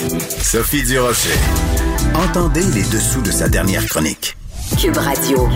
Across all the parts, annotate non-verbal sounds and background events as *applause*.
Sophie Durocher. Entendez les dessous de sa dernière chronique. Cube Radio.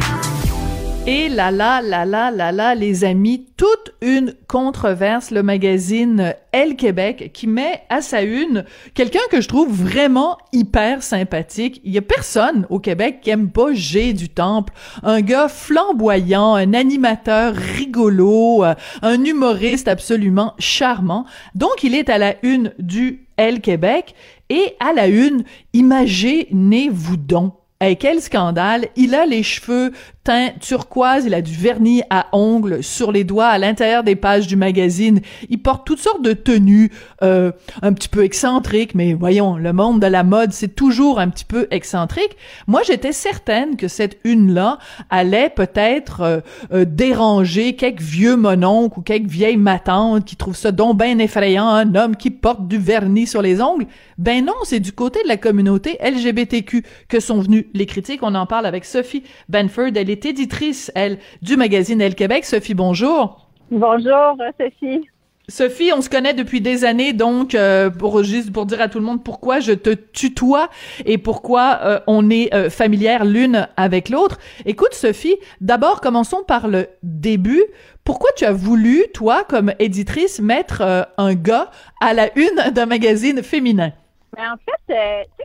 Et là là là là là là les amis, toute une controverse le magazine Elle Québec qui met à sa une quelqu'un que je trouve vraiment hyper sympathique. Il y a personne au Québec qui aime pas G du Temple, un gars flamboyant, un animateur rigolo, euh, un humoriste absolument charmant. Donc il est à la une du Elle Québec et à la une, imaginez-vous donc Hey, quel scandale! Il a les cheveux teint turquoise, il a du vernis à ongles sur les doigts à l'intérieur des pages du magazine. Il porte toutes sortes de tenues euh, un petit peu excentriques, mais voyons, le monde de la mode, c'est toujours un petit peu excentrique. Moi, j'étais certaine que cette une-là allait peut-être euh, euh, déranger quelques vieux mononcles ou quelques vieilles matantes qui trouvent ça donc bien effrayant, un homme qui porte du vernis sur les ongles. Ben non, c'est du côté de la communauté LGBTQ que sont venus les critiques. On en parle avec Sophie Benford. Elle éditrice, elle, du magazine Elle Québec. Sophie, bonjour. Bonjour, Sophie. Sophie, on se connaît depuis des années, donc euh, pour juste pour dire à tout le monde pourquoi je te tutoie et pourquoi euh, on est euh, familière l'une avec l'autre. Écoute, Sophie, d'abord commençons par le début. Pourquoi tu as voulu, toi, comme éditrice, mettre un gars à la une d'un magazine féminin? Mais en fait, euh, tu sais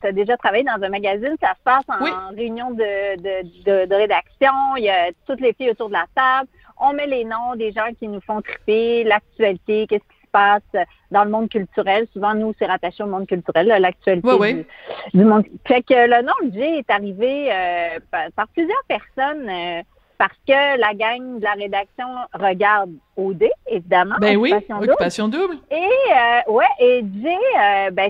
tu as déjà travaillé dans un magazine, ça se passe en réunion de, de, de, rédaction, il y a toutes les filles autour de la table, on met les noms des gens qui nous font triper, l'actualité, qu'est-ce qui se passe dans le monde culturel. Souvent, nous, c'est rattaché au monde culturel, l'actualité du, monde. Fait que le nom de Jay est arrivé euh, par, plusieurs personnes. Euh, parce que la gang de la rédaction regarde OD, évidemment. Ben oui, Occupation Double. Et, euh, ouais, et Jay, euh, ben,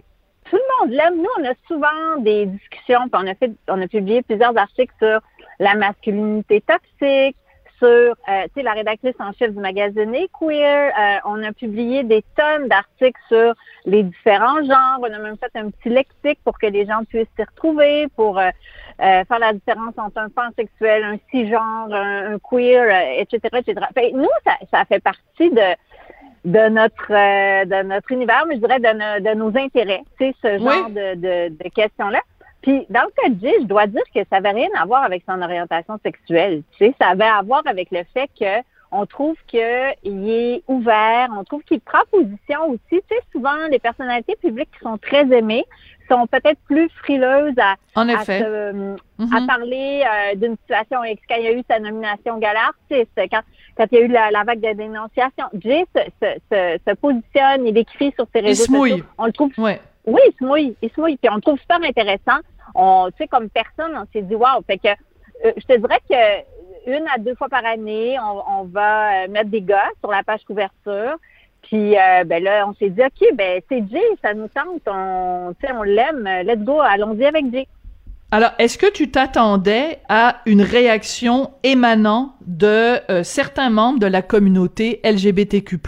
tout le monde l'aime. Nous, on a souvent des discussions, puis on a fait, on a publié plusieurs articles sur la masculinité toxique, sur, euh, tu sais, la rédactrice en chef du magazine Queer. Euh, on a publié des tonnes d'articles sur les différents genres. On a même fait un petit lexique pour que les gens puissent s'y retrouver, pour euh, euh, faire la différence entre un pansexuel, un cisgenre, un, un queer, etc., etc. Fait, nous, ça, ça fait partie de de notre de notre univers, mais je dirais de, de nos intérêts, tu sais, ce genre de, de, de questions-là. Puis dans le cas de Jay, je dois dire que ça n'avait rien à voir avec son orientation sexuelle. Tu sais, ça avait à voir avec le fait que on trouve qu'il est ouvert, on trouve qu'il prend position aussi. Tu sais, souvent, les personnalités publiques qui sont très aimées sont peut-être plus frileuses à, en effet. à, mm-hmm. parler euh, d'une situation X. Quand il y a eu sa nomination gala quand, quand il y a eu la, vague de dénonciation, Jay se, se, se, positionne, il écrit sur ses réseaux sociaux. On le trouve ouais. Oui, il se mouille, il se mouille. Puis on le trouve super intéressant. On, tu sais, comme personne, on s'est dit waouh. Fait que euh, je te dirais que une à deux fois par année, on, on va euh, mettre des gars sur la page couverture. Puis euh, ben là, on s'est dit OK, ben c'est Jay, ça nous tente, on, on l'aime, let's go, allons-y avec Jay. Alors, est-ce que tu t'attendais à une réaction émanant de euh, certains membres de la communauté LGBTQ+.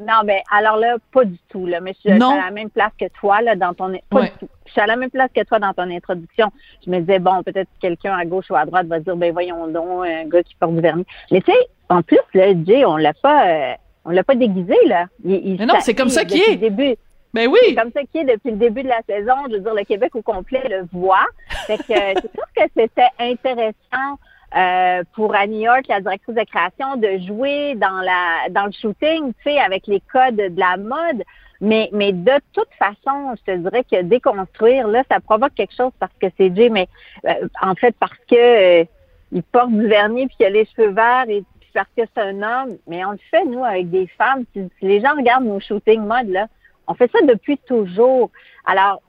Non, mais alors là, pas du tout. Là. Mais je, suis à la même place que toi là, dans ton... Pas du tout. Je suis à la même place que toi dans ton introduction. Je me disais, bon, peut-être quelqu'un à gauche ou à droite va dire, ben voyons donc, un gars qui porte du vernis. Mais tu sais, en plus, là, Jay, on l'a pas... Euh, on l'a pas déguisé, là. Il, mais non, c'est comme ça qu'il est. Début. Ben oui. C'est comme ça qu'il est depuis le début de la saison. Je veux dire, le Québec au complet le voit. Fait que c'est sûr que c'était intéressant euh, pour Annie York, la directrice de création, de jouer dans la dans le shooting, tu sais, avec les codes de la mode. Mais, mais de toute façon, je te dirais que déconstruire, là, ça provoque quelque chose parce que c'est Jay, mais euh, en fait parce que euh, il porte du vernis puis qu'il a les cheveux verts et puis parce que c'est un homme. Mais on le fait, nous, avec des femmes. Si, les gens regardent nos shootings mode, là, on fait ça depuis toujours. Alors,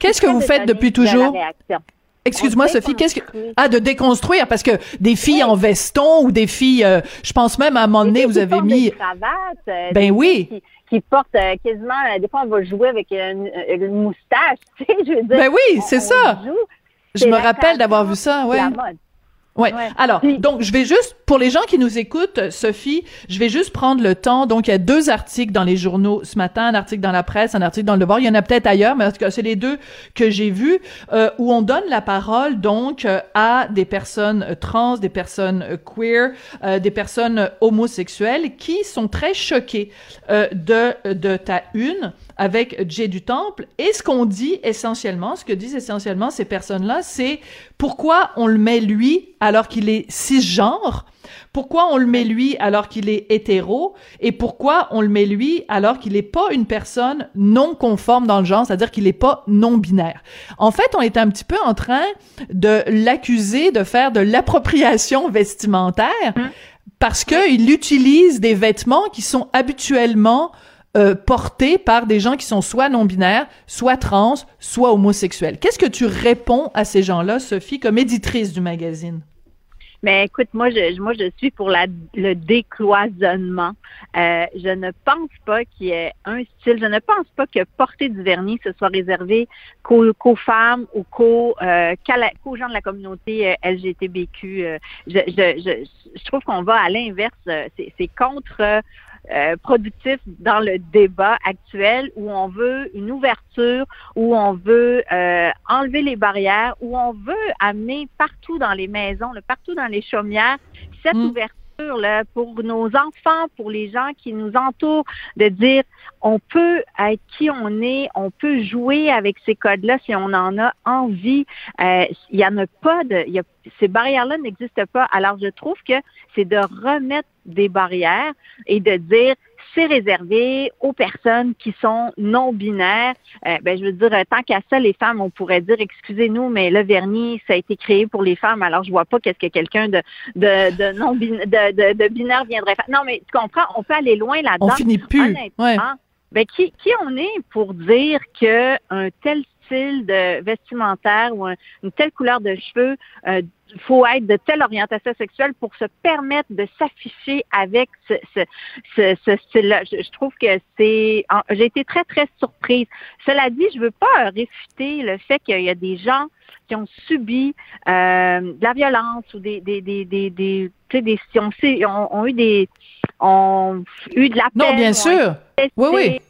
Qu'est-ce que vous faites depuis toujours? Excuse-moi, Sophie, qu'est-ce que... Ah, de déconstruire, parce que des filles en veston ou des filles... Euh, je pense même à un moment donné, vous avez mis... Des cravates, euh, ben oui. Qui, portent euh, quasiment... Des fois, on va jouer avec une, moustache, *laughs* tu sais, je veux dire. Ben oui, c'est ça. je me rappelle d'avoir vu ça, ouais. Ouais. Alors, donc, je vais juste, pour les gens qui nous écoutent, Sophie, je vais juste prendre le temps. Donc, il y a deux articles dans les journaux ce matin, un article dans la presse, un article dans le Devoir. Il y en a peut-être ailleurs, mais en tout cas, c'est les deux que j'ai vus, euh, où on donne la parole, donc, euh, à des personnes euh, trans, des personnes queer, des personnes homosexuelles qui sont très choquées de, de ta une avec Jay du Temple. Et ce qu'on dit essentiellement, ce que disent essentiellement ces personnes-là, c'est pourquoi on le met lui alors qu'il est cisgenre, pourquoi on le met lui alors qu'il est hétéro, et pourquoi on le met lui alors qu'il n'est pas une personne non conforme dans le genre, c'est-à-dire qu'il n'est pas non binaire? En fait, on est un petit peu en train de l'accuser de faire de l'appropriation vestimentaire. Hum. Parce qu'il utilise des vêtements qui sont habituellement euh, portés par des gens qui sont soit non-binaires, soit trans, soit homosexuels. Qu'est-ce que tu réponds à ces gens-là, Sophie, comme éditrice du magazine? Mais écoute, moi, je, moi, je suis pour la, le décloisonnement. Euh, je ne pense pas qu'il y ait un style. Je ne pense pas que porter du vernis ce soit réservé qu'aux femmes ou qu'aux euh, gens de la communauté euh, LGTBQ. Euh, je, je, je, je trouve qu'on va à l'inverse. C'est contre euh, productif dans le débat actuel où on veut une ouverture, où on veut euh, enlever les barrières, où on veut amener partout dans les maisons, partout dans les chaumières, cette mm. ouverture Pour nos enfants, pour les gens qui nous entourent, de dire on peut être qui on est, on peut jouer avec ces codes-là si on en a envie. Euh, il y en a pas de, y a, ces barrières-là n'existent pas. Alors je trouve que c'est de remettre des barrières et de dire c'est réservé aux personnes qui sont non binaires. Euh, ben, je veux dire, tant qu'à ça, les femmes, on pourrait dire, excusez-nous, mais le vernis, ça a été créé pour les femmes. Alors, je vois pas qu'est-ce que quelqu'un de, de, de non binaire, de, de, binaire viendrait faire. Non, mais tu comprends, on peut aller loin là-dedans. On finit plus. Ouais. Ben, qui, qui on est pour dire que un tel style de vestimentaire ou une telle couleur de cheveux euh, faut être de telle orientation sexuelle pour se permettre de s'afficher avec ce, ce, ce, style-là. Je, trouve que c'est... J'ai été très, très surprise. Cela dit, je veux pas réfuter le fait qu'il y a des gens qui ont subi euh, de la violence ou des des des des, des, des ont, ont, eu des ont eu de la peine. Non, bien sûr. Oui, oui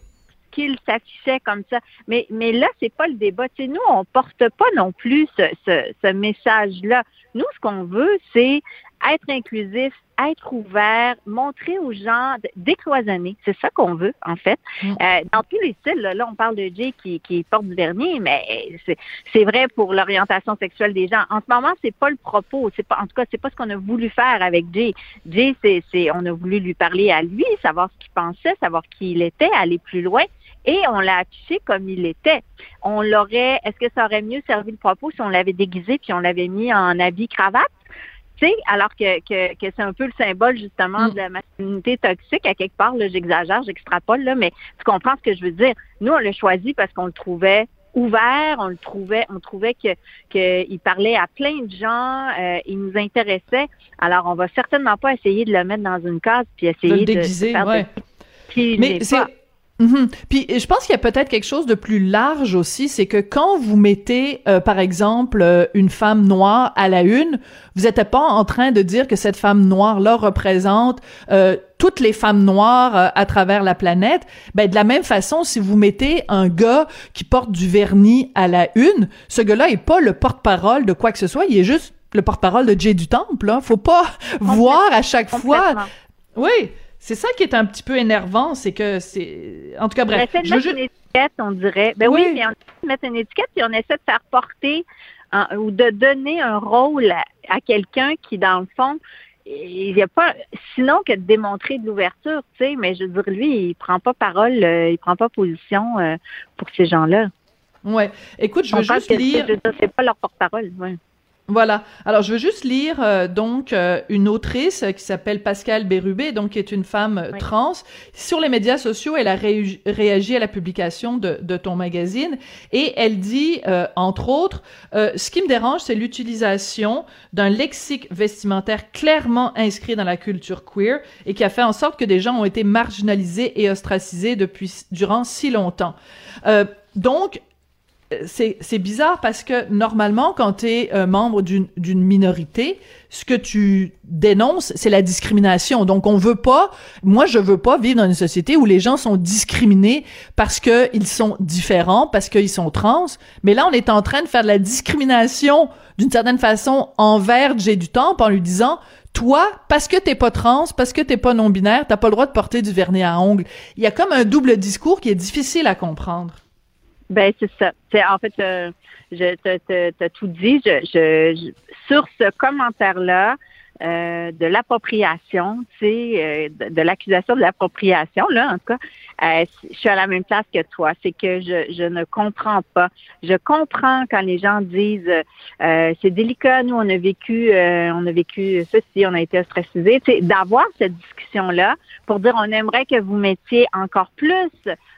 qu'il s'affichait comme ça. Mais, mais là, c'est pas le débat. Tu nous, on porte pas non plus ce, ce, ce message-là. Nous, ce qu'on veut, c'est être inclusif, être ouvert, montrer aux gens, décloisonner. C'est ça qu'on veut, en fait. Mm. Euh, dans tous les styles, là, on parle de Jay qui, qui porte du vernis, mais c'est vrai pour l'orientation sexuelle des gens. En ce moment, c'est pas le propos. C'est pas, en tout cas, c'est pas ce qu'on a voulu faire avec Jay. Jay, c'est, on a voulu lui parler à lui, savoir ce qu'il pensait, savoir qui il était, aller plus loin et on l'a affiché comme il était. On l'aurait, est-ce que ça aurait mieux servi le propos si on l'avait déguisé puis on l'avait mis en habit cravate? Tu sais, alors que, que, que c'est un peu le symbole justement de la masculinité toxique à quelque part, j'exagère, j'extrapole, là, mais tu comprends ce que je veux dire. Nous, on l'a choisi parce qu'on le trouvait ouvert, on le trouvait, on trouvait que qu'il parlait à plein de gens, euh, il nous intéressait. Alors, on va certainement pas essayer de le mettre dans une case puis essayer de, le déguiser, ouais. Mais c'est Mhm. Puis je pense qu'il y a peut-être quelque chose de plus large aussi, c'est que quand vous mettez, euh, par exemple, euh, une femme noire à la une, vous n'êtes pas en train de dire que cette femme noire-là représente euh, toutes les femmes noires à travers la planète. Ben de la même façon, si vous mettez un gars qui porte du vernis à la une, ce gars-là est pas le porte-parole de quoi que ce soit, il est juste le porte-parole de Jay du Temple. Là. Faut pas *laughs* voir à chaque fois. Oui, c'est ça qui est un petit peu énervant, c'est que c'est. En tout cas, bref. On essaie de mettre une étiquette, on dirait. Ben oui, mais on essaie de mettre une étiquette et on essaie de faire porter ou de donner un rôle à, quelqu'un qui, dans le fond, il n'y a pas sinon que de démontrer de l'ouverture, tu sais, mais je veux dire, lui, il prend pas parole, euh, il prend pas position euh, pour ces gens-là. Ouais. Écoute, je veux juste lire. C'est pas leur porte-parole, ouais. Voilà. Alors, je veux juste lire euh, donc euh, une autrice qui s'appelle Pascale Bérubé, donc qui est une femme euh, trans. Sur les médias sociaux, elle a réagi à la publication de, de, ton magazine et elle dit, entre autres, ce qui me dérange, c'est l'utilisation d'un lexique vestimentaire clairement inscrit dans la culture queer et qui a fait en sorte que des gens ont été marginalisés et ostracisés depuis durant si longtemps. donc, c'est bizarre parce que normalement, quand tu es euh, membre d'une minorité, ce que tu dénonces, c'est la discrimination. Donc, on veut pas, moi, je veux pas vivre dans une société où les gens sont discriminés parce qu'ils sont différents, parce qu'ils sont trans. Mais là, on est en train de faire de la discrimination d'une certaine façon envers Jay du Temple en lui disant, toi, parce que t'es pas trans, parce que t'es pas non-binaire, t'as pas le droit de porter du vernis à ongles. Il y a comme un double discours qui est difficile à comprendre. Ben c'est ça. C'est en fait, euh, je t'as tout dit. Je, je, sur ce commentaire-là euh, de l'appropriation, c'est euh, de, l'accusation de l'appropriation là, en tout cas, je suis à la même place que toi. C'est que je, ne comprends pas. Je comprends quand les gens disent c'est délicat. Nous, on a vécu, on a vécu ceci, on a été ostracisés. D'avoir cette discussion-là pour dire on aimerait que vous mettiez encore plus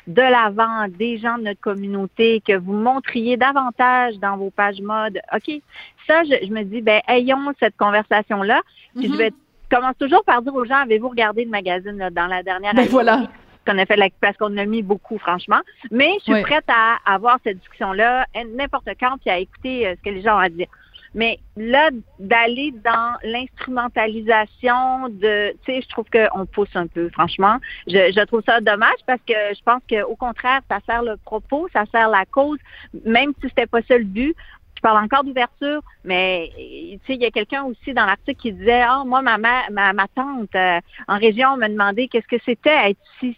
de l'avant des gens de notre communauté, que vous montriez davantage dans vos pages mode. OK, ça, je, me dis, ben, ayons cette conversation-là. Puis je mhm. vais commence toujours par dire aux gens, avez-vous regardé le magazine dans la dernière ben année? voilà qu'on a fait parce qu'on a mis beaucoup, franchement. Mais je suis prête à avoir cette discussion-là n'importe quand puis à écouter euh, ce que les gens ont à dire. Mais là, d'aller dans l'instrumentalisation de, tu sais, je trouve qu'on pousse un peu, franchement. Je, je, trouve ça dommage parce que je pense qu'au contraire, ça sert le propos, ça sert la cause, même si c'était pas ça le but. Je parle encore d'ouverture, mais tu sais, il y a quelqu'un aussi dans l'article qui disait, ah, oh, moi, ma, ma, ma tante euh, en région m'a demandé qu'est-ce que c'était être si,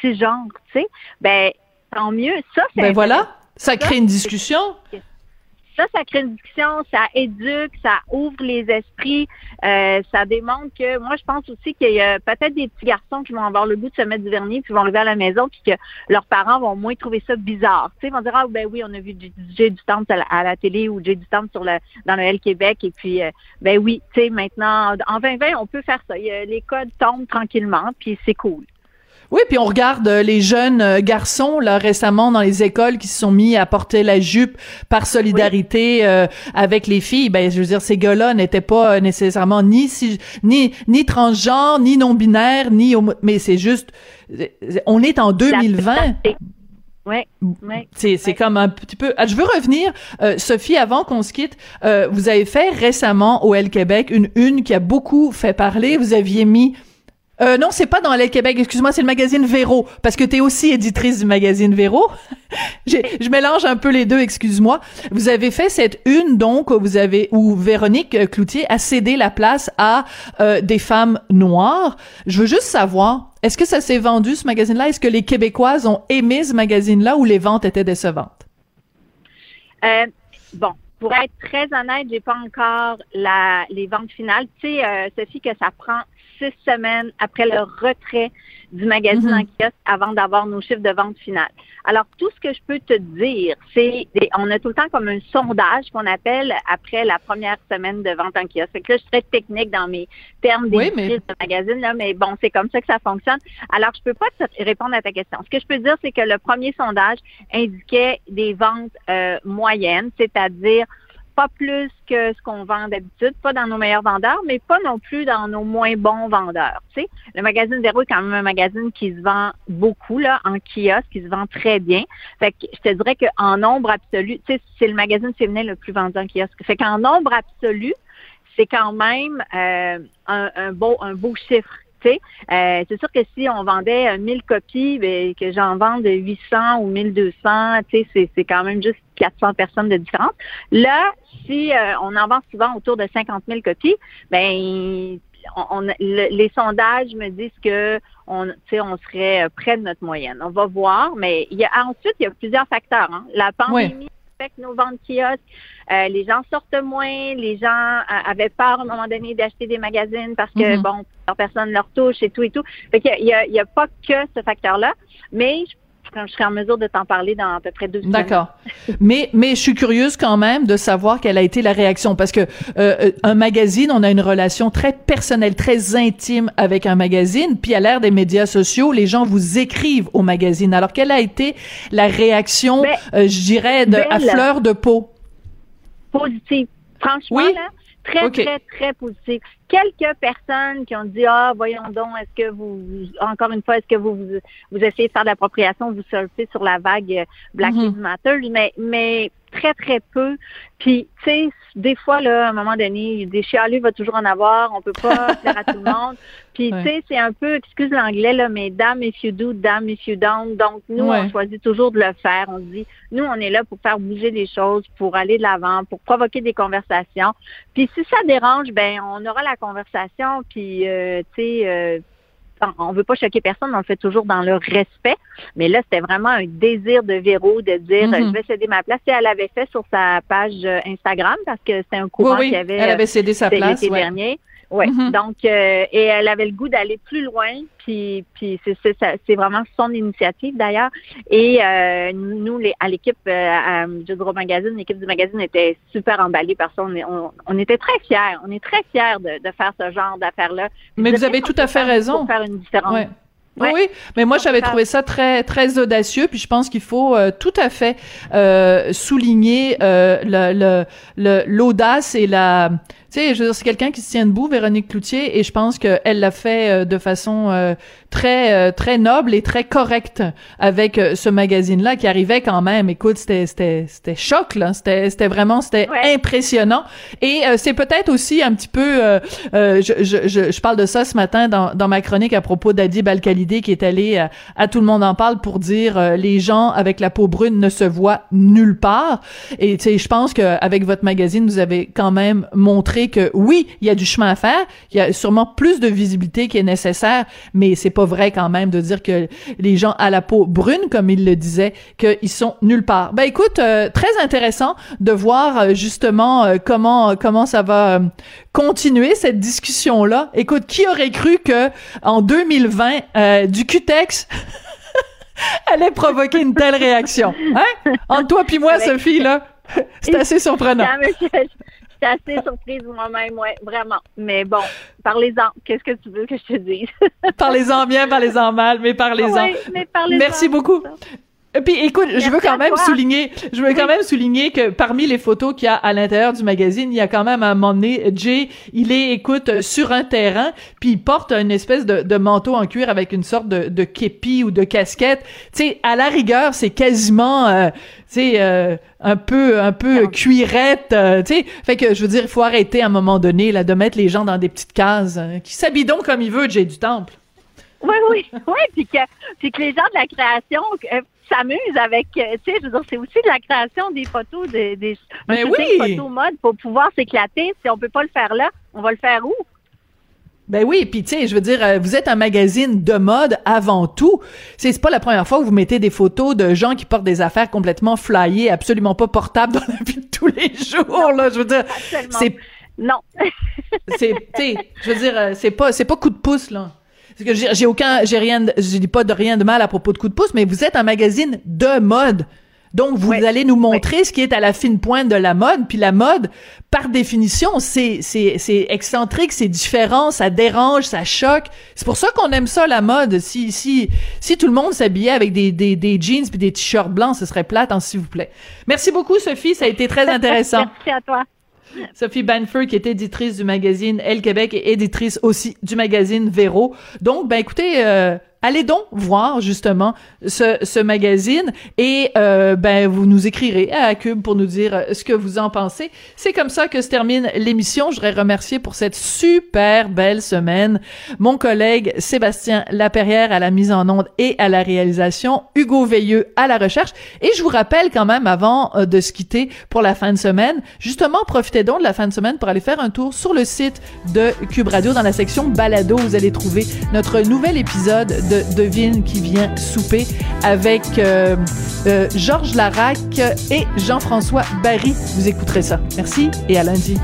si genre, tu sais. Ben, tant mieux. Ça, c'est. Ben voilà, ça crée une discussion ça, ça crée une discussion, ça éduque, ça ouvre les esprits, euh, ça démontre que moi, je pense aussi qu'il y a peut-être des petits garçons qui vont avoir le goût de se mettre du vernis, puis vont arriver à la maison, puis que leurs parents vont moins trouver ça bizarre. Tu sais, ils vont dire ah ben oui, on a vu du J du Temple à la, télé ou J du Temple sur le dans le L Québec, et puis euh, ben oui, tu sais, maintenant en 2020, on peut faire ça. les codes tombent tranquillement, puis c'est cool. Oui, puis on regarde euh, les jeunes euh, garçons là récemment dans les écoles qui se sont mis à porter la jupe par solidarité euh, avec les filles. Ben je veux dire ces gars-là n'étaient pas nécessairement ni ni ni transgenres, ni non binaires, ni mais c'est juste on est en 2020. Ouais, c'est c'est comme un petit peu. Ah, je veux revenir, Sophie, avant qu'on se quitte. vous avez fait récemment au L Québec une une qui a beaucoup fait parler. Vous aviez mis euh, non, c'est pas dans l'aile Québec. Excuse-moi, c'est le magazine Véro, parce que tu es aussi éditrice du magazine Véro. *laughs* je mélange un peu les deux. Excuse-moi. Vous avez fait cette une donc où vous avez où Véronique Cloutier a cédé la place à euh, des femmes noires. Je veux juste savoir, est-ce que ça s'est vendu ce magazine-là? Est-ce que les Québécoises ont aimé ce magazine-là ou les ventes étaient décevantes? Euh, Bon, pour être très honnête, j'ai pas encore la, les ventes finales. Tu sais, euh, Sophie, que ça prend six semaines après le retrait du magazine mhm. en kiosque avant d'avoir nos chiffres de vente finales. Alors, tout ce que je peux te dire, c'est on a tout le temps comme un sondage qu'on appelle après la première semaine de vente en kiosque. Fait que là, je suis très technique dans mes termes des mais... de magazine, là, mais bon, c'est comme ça que ça fonctionne. Alors, je peux pas te répondre à ta question. Ce que je peux dire, c'est que le premier sondage indiquait des ventes euh, moyennes, c'est-à-dire pas plus que ce qu'on vend d'habitude, pas dans nos meilleurs vendeurs, mais pas non plus dans nos moins bons vendeurs. Tu sais, le magazine Véro est quand même un magazine qui se vend beaucoup là en kiosque, qui se vend très bien. Fait que je te dirais qu'en nombre absolu, tu sais, c'est le magazine féminin le plus vendu en kiosque. Fait qu'en nombre absolu, c'est quand même euh, un beau un beau chiffre. Euh, c'est sûr que si on vendait 1000 copies, ben, que j'en vende 800 ou 1200, c'est, c'est quand même juste 400 personnes de différence. Là, si euh, on en vend souvent autour de 50 000 copies, ben on, les sondages me disent que on, on serait près de notre moyenne. On va voir, mais il y a, ensuite, il y a plusieurs facteurs. Hein. La pandémie nos ventes kiosques. Euh, les gens sortent moins. Les gens euh, avaient peur à un moment donné d'acheter des magazines parce que, mm-hmm. bon, personne leur touche et tout et tout. Fait qu'il y a, il y a pas que ce facteur-là. Mais je serai en mesure de t'en parler dans à peu près deux semaines. D'accord. mais mais je suis curieuse quand même de savoir quelle a été la réaction parce que euh, un magazine, on a une relation très personnelle, très intime avec un magazine. Puis à l'ère des médias sociaux, les gens vous écrivent au magazine. Alors quelle a été la réaction, ben, euh, je dirais, de, à fleur de peau? Positive. Franchement, là, très, très, très positif. Quelques personnes qui ont dit, ah, voyons donc, est-ce que vous, encore une fois, est-ce que vous, vous, essayez de faire de l'appropriation, vous surfez sur la vague euh, Black mm-hmm. Lives Matter, mais, mais très, très peu. Puis, tu sais, des fois, là, à un moment donné, des chialus va toujours en avoir, on peut pas *laughs* faire à tout le monde. Puis, tu sais, c'est un peu, excuse l'anglais, là, mais damn if you do, damn if you don't. Donc, nous, on choisit toujours de le faire. On dit, nous, on est là pour faire bouger les choses, pour aller de l'avant, pour provoquer des conversations. Puis, si ça dérange, ben, on aura la conversation, puis, euh, tu sais, euh, on veut pas choquer personne, on le fait toujours dans le respect. Mais là, c'était vraiment un désir de Véro de dire mm-hmm. je vais céder ma place. Et elle avait fait sur sa page euh, Instagram parce que c'était un courant qui avait. Elle avait cédé sa place. L'été dernier. Oui. Mm-hmm. Donc, euh, et elle avait le goût d'aller plus loin. Puis, puis c'est, c'est, vraiment son initiative d'ailleurs. Et euh, nous, les, à l'équipe euh, à Judro Magazine, l'équipe du magazine était super emballée par ça. On, on, était très fiers. On est très fiers de, de faire ce genre d'affaires-là. Mais vous avez tout à fait raison. Pour faire une différence. Oui, mais moi j'avais trouvé ça très très audacieux, puis je pense qu'il faut euh, tout à fait euh, souligner euh, le l'audace et la sais, je veux dire, c'est quelqu'un qui se tient debout, Véronique Cloutier, et je pense qu'elle l'a fait euh, de façon euh, très euh, très noble et très correcte avec ce magazine-là qui arrivait quand même. Écoute, c'était c'était c'était choc là, c'était c'était vraiment c'était impressionnant. Et c'est peut-être aussi un petit peu, je, je, je, je parle de ça ce matin dans dans ma chronique à propos d'Adib al qui est allé à tout le monde en parle pour dire les gens avec la peau brune ne se voient nulle part. Et tu sais, je pense qu'avec votre magazine, vous avez quand même montré que oui, il y a du chemin à faire, il y a sûrement plus de visibilité qui est nécessaire, mais c'est pas vrai quand même de dire que les gens à la peau brune, comme il le disait, qu'ils sont nulle part. Ben écoute, euh, très intéressant de voir euh, justement euh, comment comment ça va continuer cette discussion là. Écoute, qui aurait cru que en 2020 du Cutex *laughs* allait provoquer une telle réaction, hein? Entre toi puis moi, Sophie là. *laughs* C'est assez surprenant. J'étais assez surprise moi-même, ouais, vraiment. Mais bon, parlez-en. Qu'est-ce que tu veux que je te dise? parlez-en bien, parlez-en mal, mais parlez-en. Oui, mais parlez-en. Merci beaucoup. Et puis écoute, je veux quand même souligner, je veux quand même souligner que parmi les photos qu'il y a à l'intérieur du magazine, il y a quand même à un moment donné, Jay, il est, écoute, sur un terrain, puis il porte une espèce de, de manteau en cuir avec une sorte de, de képi ou de casquette. Tu sais, à la rigueur, c'est quasiment, euh, tu sais, euh, un peu, un peu cuirette, euh, tu sais. Fait que je veux dire, il faut arrêter à un moment donné là de mettre les gens dans des petites cases, hein, qui s'habillent donc comme il veut, Jay du Temple. Oui, oui, oui, puis que, puis que les gens de la création s'amuse avec, euh, tu sais, je veux dire, c'est aussi de la création des photos, des, des, Mais oui. photos mode pour pouvoir s'éclater. Si on peut pas le faire là, on va le faire où? Ben oui, puis tu sais, je veux dire, euh, vous êtes un magazine de mode avant tout. C'est pas la première fois que vous mettez des photos de gens qui portent des affaires complètement flyées, absolument pas portables dans la vie de tous les jours. là, je veux dire, c'est non. *laughs* c'est, tu sais, je veux dire, euh, c'est pas, c'est pas coup de pouce là que j'ai aucun, j'ai rien, je dis pas de rien de mal à propos de coup de pouce, mais vous êtes un magazine de mode. Donc, vous allez nous montrer ce qui est à la fine pointe de la mode. Puis la mode, par définition, c'est, c'est, c'est excentrique, c'est différent, ça dérange, ça choque. C'est pour ça qu'on aime ça, la mode. Si, si, si tout le monde s'habillait avec des, des, des jeans puis des t-shirts blancs, ce serait plate, hein, s'il vous plaît. Merci beaucoup, Sophie. Ça a été très *laughs* intéressant. Merci à toi. *laughs* Sophie Banford, qui est éditrice du magazine Elle Québec et éditrice aussi du magazine Véro. Donc, ben écoutez, euh, allez donc voir justement ce, magazine et euh, ben vous nous écrirez à Cube pour nous dire euh, ce que vous en pensez. C'est comme ça que se termine l'émission. Je voudrais remercier pour cette super belle semaine mon collègue Sébastien Laperrière à la mise en onde et à la réalisation, Hugo Veilleux à la recherche. Et je vous rappelle quand même avant euh, de se quitter pour la fin de semaine, justement profitez donc de la fin de semaine pour aller faire un tour sur le site de Cube Radio dans la section balado. Vous allez trouver notre nouvel épisode de Devine qui vient souper avec euh, euh, Georges Larac et Jean-François Barry. Vous écouterez ça. Merci et à lundi.